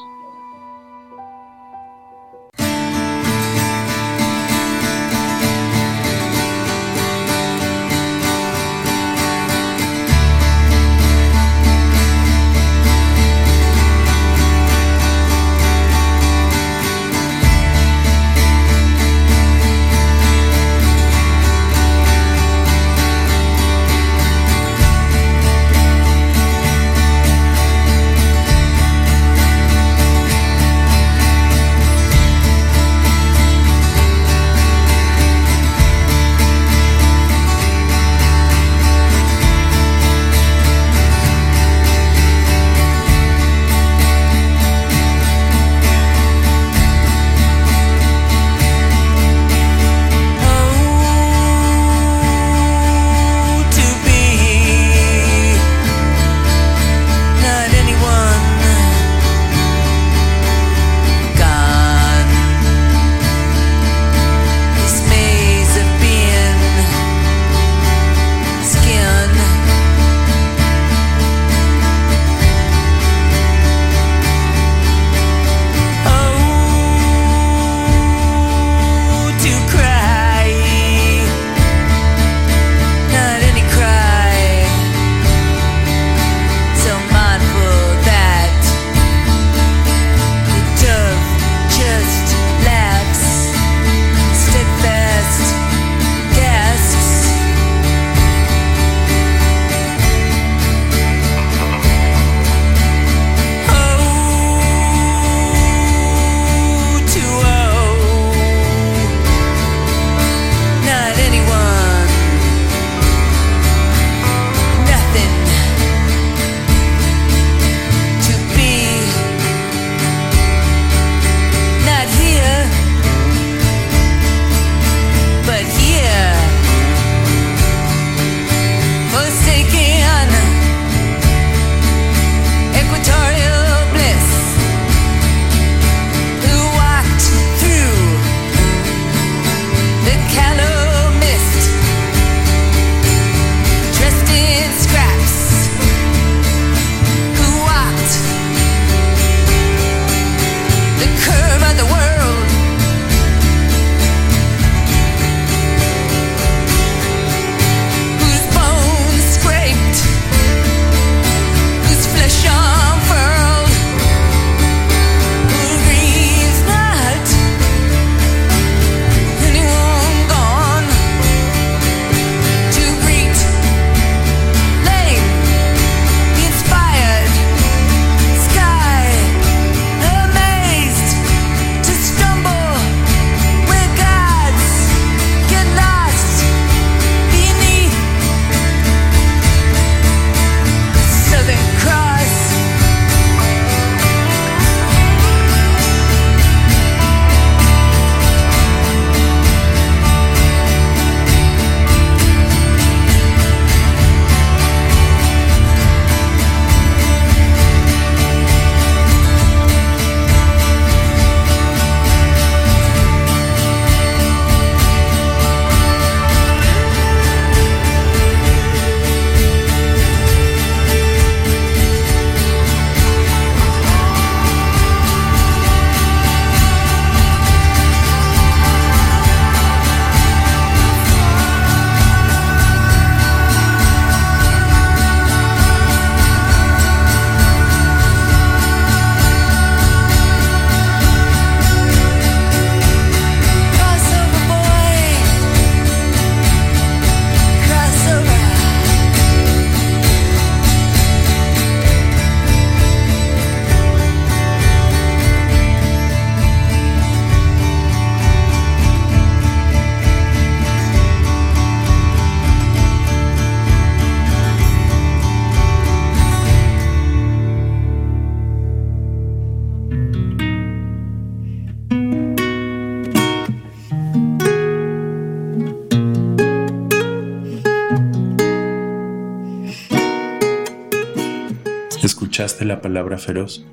La palabra feroz?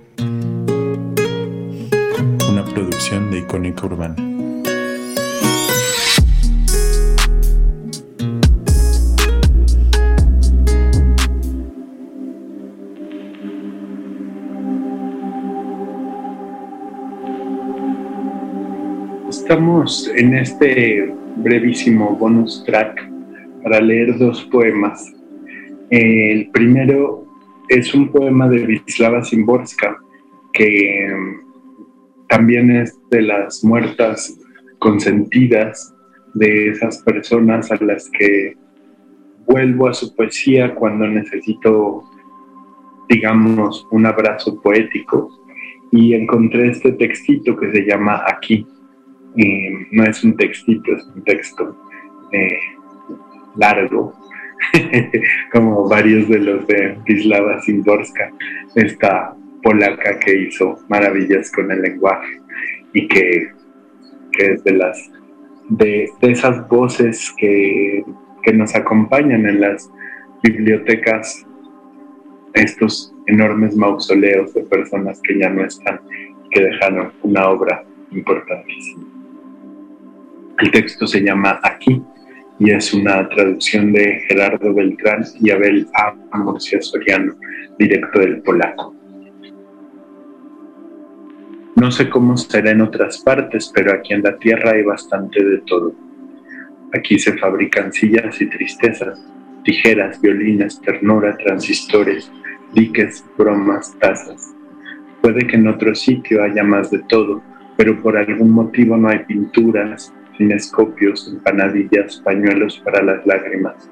Una producción de Icónica Urbana. Estamos en este brevísimo bonus track para leer dos poemas. El primero es un poema de Wisława Szymborska, que mm, también es de las muertas consentidas de esas personas a las que vuelvo a su poesía cuando necesito, digamos, un abrazo poético. Y encontré este textito que se llama Aquí. No es un textito, es un texto eh, largo, como varios de los de Wisława Szymborska, esta polaca que hizo maravillas con el lenguaje y que, que es de las de, de esas voces que, que nos acompañan en las bibliotecas, estos enormes mausoleos de personas que ya no están y que dejaron una obra importantísima. El texto se llama Aquí y es una traducción de Gerardo Beltrán y Abel A. Murcia Soriano, directo del polaco. No sé cómo será en otras partes, pero aquí en la tierra hay bastante de todo. Aquí se fabrican sillas y tristezas, tijeras, violines, ternura, transistores, diques, bromas, tazas. Puede que en otro sitio haya más de todo, pero por algún motivo no hay pinturas, cinescopios, empanadillas, pañuelos para las lágrimas.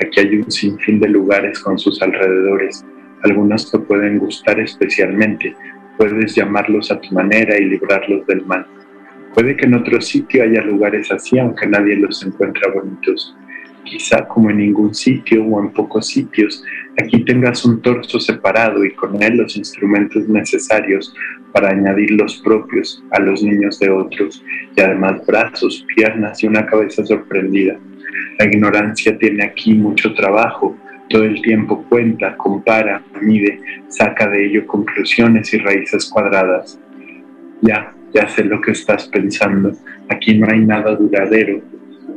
Aquí hay un sinfín de lugares con sus alrededores. Algunos te pueden gustar especialmente. Puedes llamarlos a tu manera y librarlos del mal. Puede que en otro sitio haya lugares así, aunque nadie los encuentra bonitos. Quizá como en ningún sitio o en pocos sitios, aquí tengas un torso separado y con él los instrumentos necesarios para añadir los propios a los niños de otros y además brazos, piernas y una cabeza sorprendida. La ignorancia tiene aquí mucho trabajo, todo el tiempo cuenta, compara, mide, saca de ello conclusiones y raíces cuadradas. Ya, ya sé lo que estás pensando, aquí no hay nada duradero,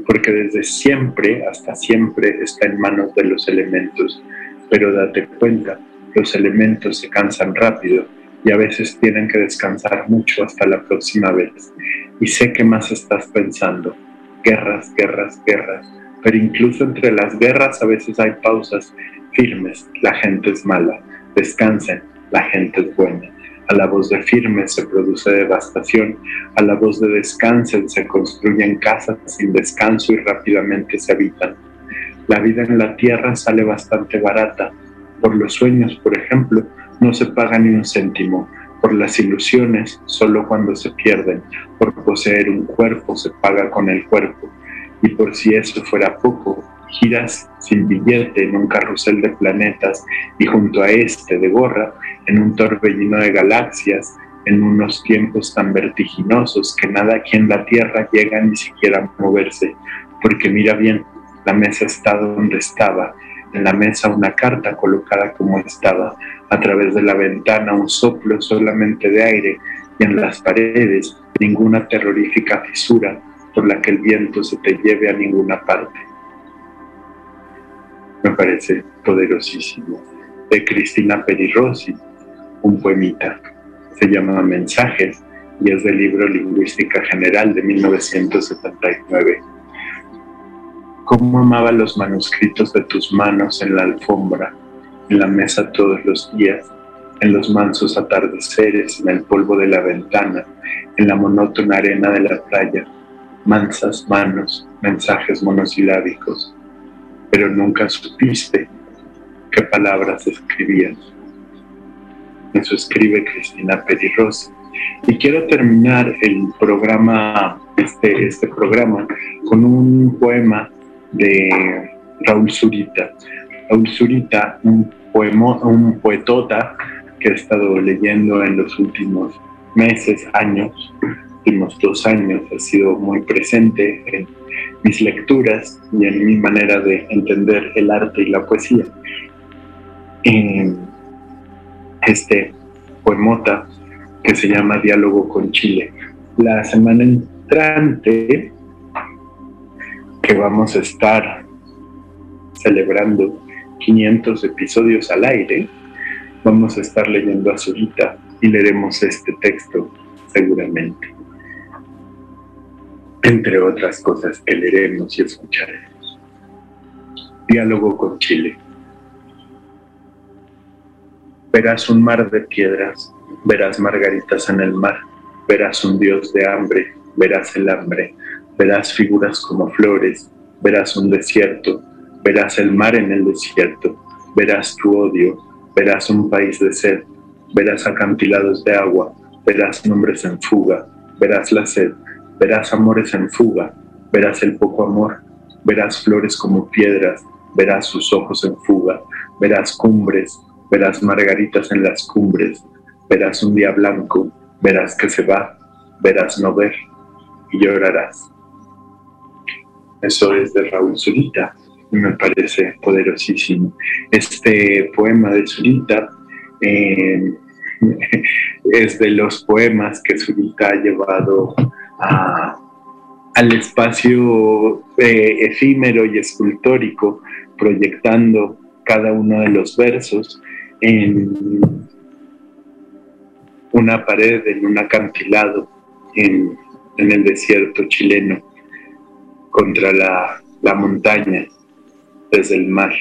porque desde siempre hasta siempre está en manos de los elementos. Pero date cuenta, los elementos se cansan rápido y a veces tienen que descansar mucho hasta la próxima vez. Y sé que más estás pensando. Guerras, guerras, guerras. Pero incluso entre las guerras a veces hay pausas firmes. La gente es mala. Descansen. La gente es buena. A la voz de firmes se produce devastación, a la voz de descansen se construyen casas sin descanso y rápidamente se habitan. La vida en la tierra sale bastante barata. Por los sueños, por ejemplo, no se paga ni un céntimo. Por las ilusiones, solo cuando se pierden. Por poseer un cuerpo se paga con el cuerpo. Y por si eso fuera poco, giras sin billete en un carrusel de planetas y junto a este de gorra, en un torbellino de galaxias, en unos tiempos tan vertiginosos que nada aquí en la Tierra llega ni siquiera a moverse, porque mira bien, la mesa está donde estaba, en la mesa una carta colocada como estaba, a través de la ventana un soplo solamente de aire. Y en las paredes ninguna terrorífica fisura por la que el viento se te lleve a ninguna parte me parece poderosísimo, de Cristina Perirossi, un poemita. Se llama Mensajes y es del libro Lingüística General de 1979. Cómo amaba los manuscritos de tus manos en la alfombra, en la mesa todos los días, en los mansos atardeceres, en el polvo de la ventana, en la monótona arena de la playa, mansas manos, mensajes monosilábicos pero nunca supiste qué palabras escribías. Eso escribe Cristina Perirrosa. Y quiero terminar el programa, este, este programa, con un poema de Raúl Zurita. Raúl Zurita, un, poemo, un poetota que he estado leyendo en los últimos meses, años, últimos dos años, ha sido muy presente en mis lecturas y en mi manera de entender el arte y la poesía. Este poemota que se llama Diálogo con Chile. La semana entrante que vamos a estar celebrando 500 episodios al aire, vamos a estar leyendo a Zurita y leeremos este texto seguramente. Entre otras cosas que leeremos y escucharemos. Diálogo con Chile. Verás un mar de piedras, verás margaritas en el mar, verás un dios de hambre, verás el hambre, verás figuras como flores, verás un desierto, verás el mar en el desierto, verás tu odio, verás un país de sed, verás acantilados de agua, verás nombres en fuga, verás la sed, verás amores en fuga, verás el poco amor, verás flores como piedras, verás sus ojos en fuga, verás cumbres, verás margaritas en las cumbres, verás un día blanco, verás que se va, verás no ver y llorarás. Eso es de Raúl Zurita me parece poderosísimo. Este poema de Zurita eh, es de los poemas que Zurita ha llevado al espacio eh, efímero y escultórico, proyectando cada uno de los versos en una pared, en un acantilado en, en el desierto chileno, contra la, la montaña, desde el mar.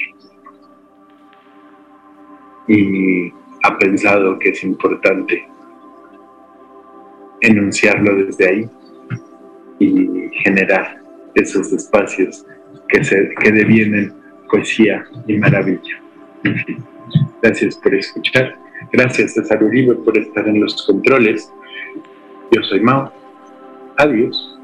Y ha pensado que es importante enunciarlo desde ahí y generar esos espacios que, se, que devienen poesía y maravilla. En fin, gracias por escuchar. Gracias César Uribe por estar en los controles. Yo soy Mao. Adiós.